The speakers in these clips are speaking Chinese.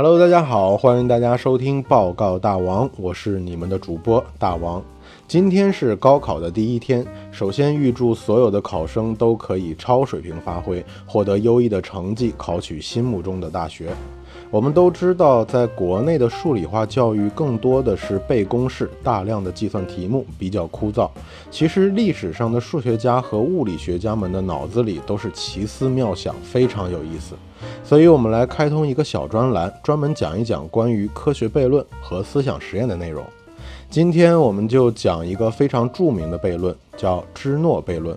Hello，大家好，欢迎大家收听报告大王，我是你们的主播大王。今天是高考的第一天，首先预祝所有的考生都可以超水平发挥，获得优异的成绩，考取心目中的大学。我们都知道，在国内的数理化教育更多的是背公式、大量的计算题目，比较枯燥。其实历史上的数学家和物理学家们的脑子里都是奇思妙想，非常有意思。所以，我们来开通一个小专栏，专门讲一讲关于科学悖论和思想实验的内容。今天我们就讲一个非常著名的悖论，叫芝诺悖论。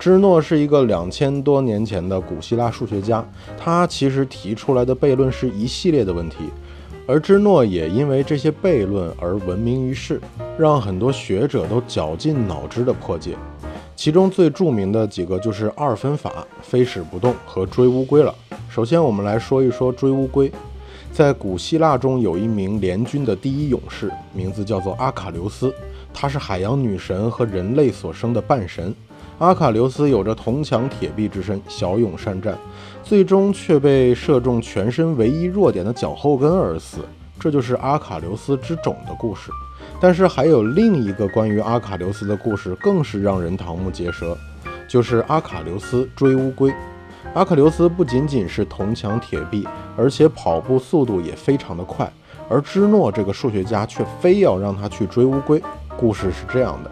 芝诺是一个两千多年前的古希腊数学家，他其实提出来的悖论是一系列的问题，而芝诺也因为这些悖论而闻名于世，让很多学者都绞尽脑汁的破解。其中最著名的几个就是二分法、非使不动和追乌龟了。首先，我们来说一说追乌龟。在古希腊中，有一名联军的第一勇士，名字叫做阿卡琉斯，他是海洋女神和人类所生的半神。阿卡琉斯有着铜墙铁壁之身，骁勇善战，最终却被射中全身唯一弱点的脚后跟而死。这就是阿卡琉斯之踵的故事。但是还有另一个关于阿卡琉斯的故事，更是让人瞠目结舌，就是阿卡琉斯追乌龟。阿卡琉斯不仅仅是铜墙铁壁，而且跑步速度也非常的快，而芝诺这个数学家却非要让他去追乌龟。故事是这样的。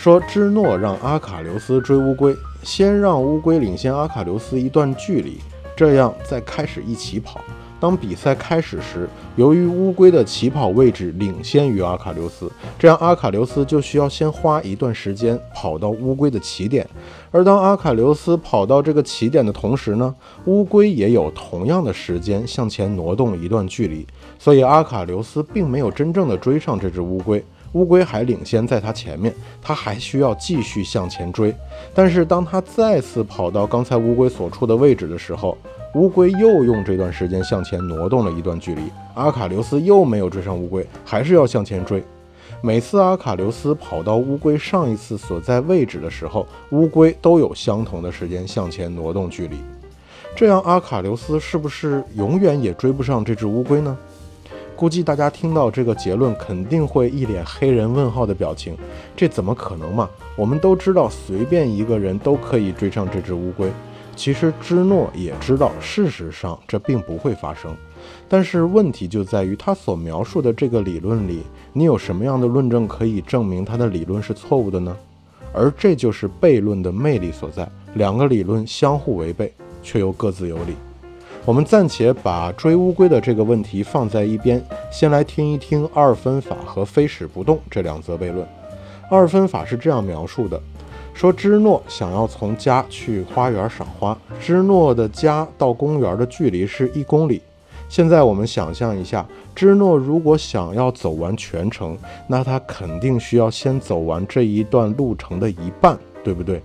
说芝诺让阿卡琉斯追乌龟，先让乌龟领先阿卡琉斯一段距离，这样再开始一起跑。当比赛开始时，由于乌龟的起跑位置领先于阿卡琉斯，这样阿卡琉斯就需要先花一段时间跑到乌龟的起点。而当阿卡琉斯跑到这个起点的同时呢，乌龟也有同样的时间向前挪动一段距离，所以阿卡琉斯并没有真正的追上这只乌龟。乌龟还领先在它前面，它还需要继续向前追。但是当它再次跑到刚才乌龟所处的位置的时候，乌龟又用这段时间向前挪动了一段距离。阿卡琉斯又没有追上乌龟，还是要向前追。每次阿卡琉斯跑到乌龟上一次所在位置的时候，乌龟都有相同的时间向前挪动距离。这样，阿卡琉斯是不是永远也追不上这只乌龟呢？估计大家听到这个结论，肯定会一脸黑人问号的表情。这怎么可能嘛？我们都知道，随便一个人都可以追上这只乌龟。其实芝诺也知道，事实上这并不会发生。但是问题就在于，他所描述的这个理论里，你有什么样的论证可以证明他的理论是错误的呢？而这就是悖论的魅力所在：两个理论相互违背，却又各自有理。我们暂且把追乌龟的这个问题放在一边，先来听一听二分法和非使不动这两则悖论。二分法是这样描述的：说芝诺想要从家去花园赏花，芝诺的家到公园的距离是一公里。现在我们想象一下，芝诺如果想要走完全程，那他肯定需要先走完这一段路程的一半，对不对？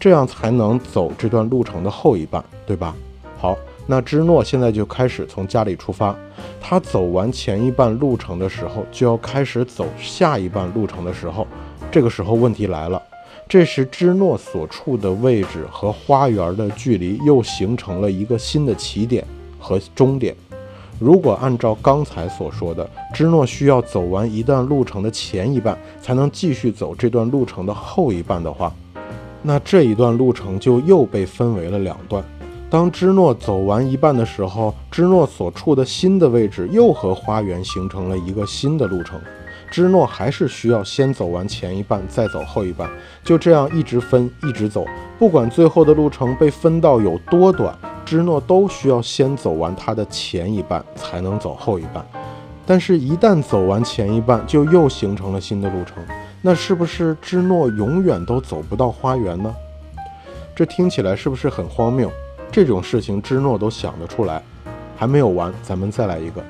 这样才能走这段路程的后一半，对吧？好。那芝诺现在就开始从家里出发，他走完前一半路程的时候，就要开始走下一半路程的时候，这个时候问题来了，这时芝诺所处的位置和花园的距离又形成了一个新的起点和终点。如果按照刚才所说的，芝诺需要走完一段路程的前一半，才能继续走这段路程的后一半的话，那这一段路程就又被分为了两段。当芝诺走完一半的时候，芝诺所处的新的位置又和花园形成了一个新的路程。芝诺还是需要先走完前一半，再走后一半，就这样一直分，一直走。不管最后的路程被分到有多短，芝诺都需要先走完他的前一半，才能走后一半。但是，一旦走完前一半，就又形成了新的路程。那是不是芝诺永远都走不到花园呢？这听起来是不是很荒谬？这种事情芝诺都想得出来，还没有完，咱们再来一个。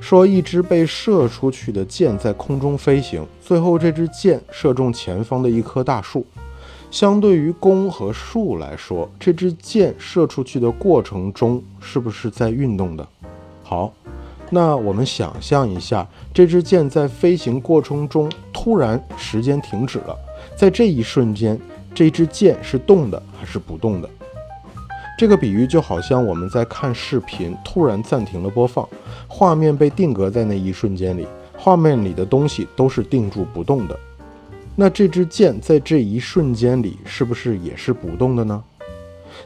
说一支被射出去的箭在空中飞行，最后这支箭射中前方的一棵大树。相对于弓和树来说，这支箭射出去的过程中是不是在运动的？好，那我们想象一下，这支箭在飞行过程中突然时间停止了，在这一瞬间，这支箭是动的还是不动的？这个比喻就好像我们在看视频，突然暂停了播放，画面被定格在那一瞬间里，画面里的东西都是定住不动的。那这支箭在这一瞬间里是不是也是不动的呢？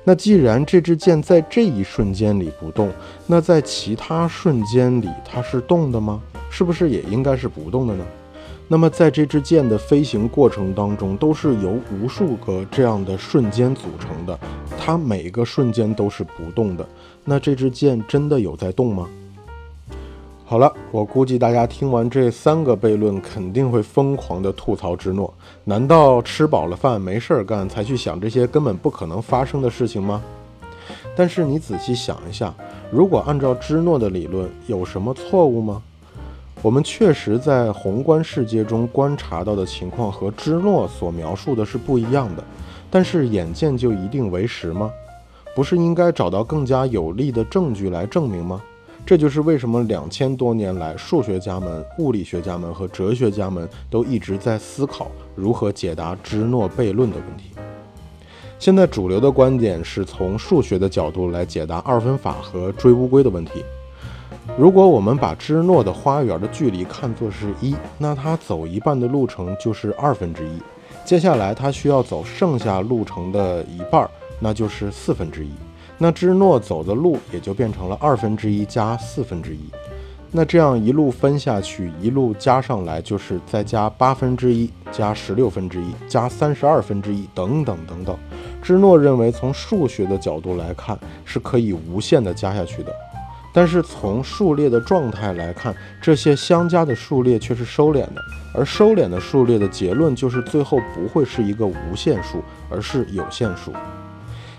那既然这支箭在这一瞬间里不动，那在其他瞬间里它是动的吗？是不是也应该是不动的呢？那么在这支箭的飞行过程当中，都是由无数个这样的瞬间组成的，它每个瞬间都是不动的。那这支箭真的有在动吗？好了，我估计大家听完这三个悖论，肯定会疯狂的吐槽芝诺。难道吃饱了饭没事儿干，才去想这些根本不可能发生的事情吗？但是你仔细想一下，如果按照芝诺的理论，有什么错误吗？我们确实在宏观世界中观察到的情况和芝诺所描述的是不一样的，但是眼见就一定为实吗？不是应该找到更加有力的证据来证明吗？这就是为什么两千多年来，数学家们、物理学家们和哲学家们都一直在思考如何解答芝诺悖论的问题。现在主流的观点是从数学的角度来解答二分法和追乌龟的问题。如果我们把芝诺的花园的距离看作是一，那它走一半的路程就是二分之一，接下来它需要走剩下路程的一半，那就是四分之一。那芝诺走的路也就变成了二分之一加四分之一。那这样一路分下去，一路加上来就是再加八分之一，加十六分之一，加三十二分之一，等等等等。芝诺认为，从数学的角度来看，是可以无限的加下去的。但是从数列的状态来看，这些相加的数列却是收敛的，而收敛的数列的结论就是最后不会是一个无限数，而是有限数。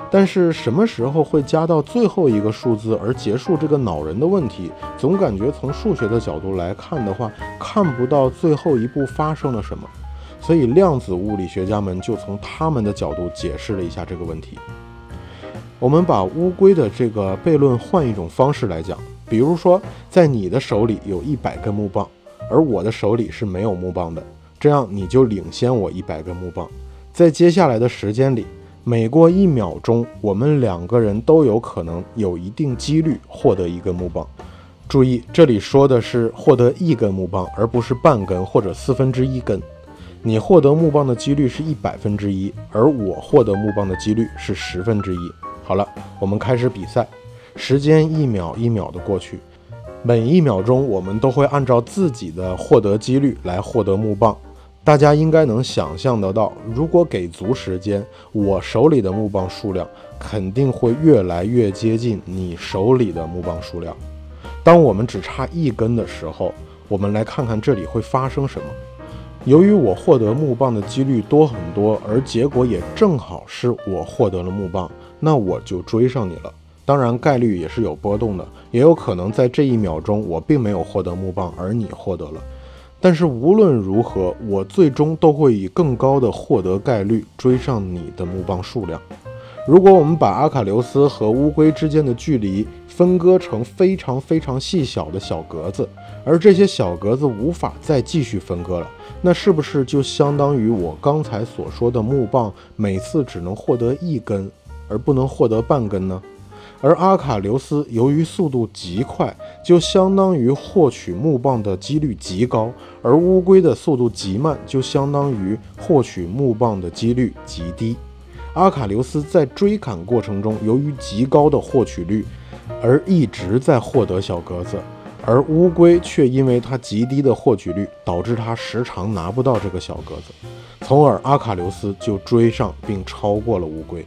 但是什么时候会加到最后一个数字而结束这个恼人的问题？总感觉从数学的角度来看的话，看不到最后一步发生了什么。所以量子物理学家们就从他们的角度解释了一下这个问题。我们把乌龟的这个悖论换一种方式来讲，比如说，在你的手里有一百根木棒，而我的手里是没有木棒的，这样你就领先我一百根木棒。在接下来的时间里，每过一秒钟，我们两个人都有可能有一定几率获得一根木棒。注意，这里说的是获得一根木棒，而不是半根或者四分之一根。你获得木棒的几率是一百分之一，而我获得木棒的几率是十分之一。好了，我们开始比赛。时间一秒一秒的过去，每一秒钟我们都会按照自己的获得几率来获得木棒。大家应该能想象得到，如果给足时间，我手里的木棒数量肯定会越来越接近你手里的木棒数量。当我们只差一根的时候，我们来看看这里会发生什么。由于我获得木棒的几率多很多，而结果也正好是我获得了木棒。那我就追上你了。当然，概率也是有波动的，也有可能在这一秒钟我并没有获得木棒，而你获得了。但是无论如何，我最终都会以更高的获得概率追上你的木棒数量。如果我们把阿卡琉斯和乌龟之间的距离分割成非常非常细小的小格子，而这些小格子无法再继续分割了，那是不是就相当于我刚才所说的木棒每次只能获得一根？而不能获得半根呢？而阿卡琉斯由于速度极快，就相当于获取木棒的几率极高；而乌龟的速度极慢，就相当于获取木棒的几率极低。阿卡琉斯在追赶过程中，由于极高的获取率，而一直在获得小格子；而乌龟却因为它极低的获取率，导致它时常拿不到这个小格子，从而阿卡琉斯就追上并超过了乌龟。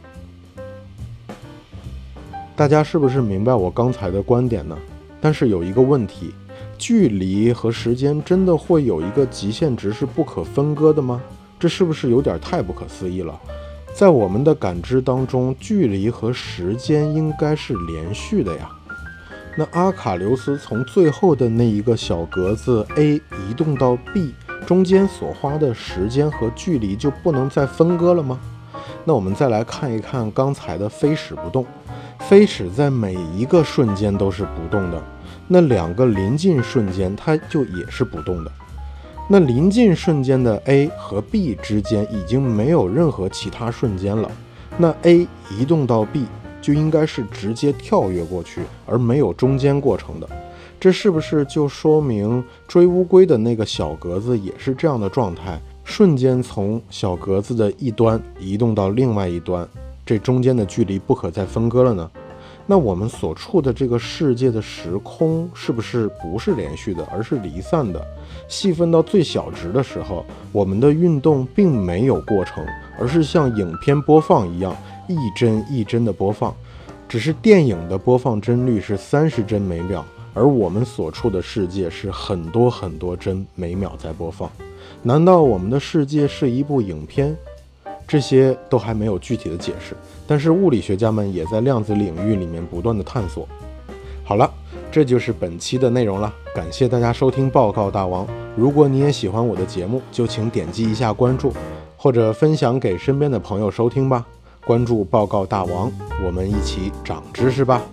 大家是不是明白我刚才的观点呢？但是有一个问题，距离和时间真的会有一个极限值是不可分割的吗？这是不是有点太不可思议了？在我们的感知当中，距离和时间应该是连续的呀。那阿卡琉斯从最后的那一个小格子 A 移动到 B 中间所花的时间和距离就不能再分割了吗？那我们再来看一看刚才的飞矢不动。飞尺在每一个瞬间都是不动的，那两个临近瞬间它就也是不动的。那临近瞬间的 A 和 B 之间已经没有任何其他瞬间了。那 A 移动到 B，就应该是直接跳跃过去，而没有中间过程的。这是不是就说明追乌龟的那个小格子也是这样的状态？瞬间从小格子的一端移动到另外一端，这中间的距离不可再分割了呢？那我们所处的这个世界的时空是不是不是连续的，而是离散的？细分到最小值的时候，我们的运动并没有过程，而是像影片播放一样一帧一帧的播放，只是电影的播放帧率是三十帧每秒，而我们所处的世界是很多很多帧每秒在播放。难道我们的世界是一部影片？这些都还没有具体的解释，但是物理学家们也在量子领域里面不断的探索。好了，这就是本期的内容了，感谢大家收听报告大王。如果你也喜欢我的节目，就请点击一下关注，或者分享给身边的朋友收听吧。关注报告大王，我们一起长知识吧。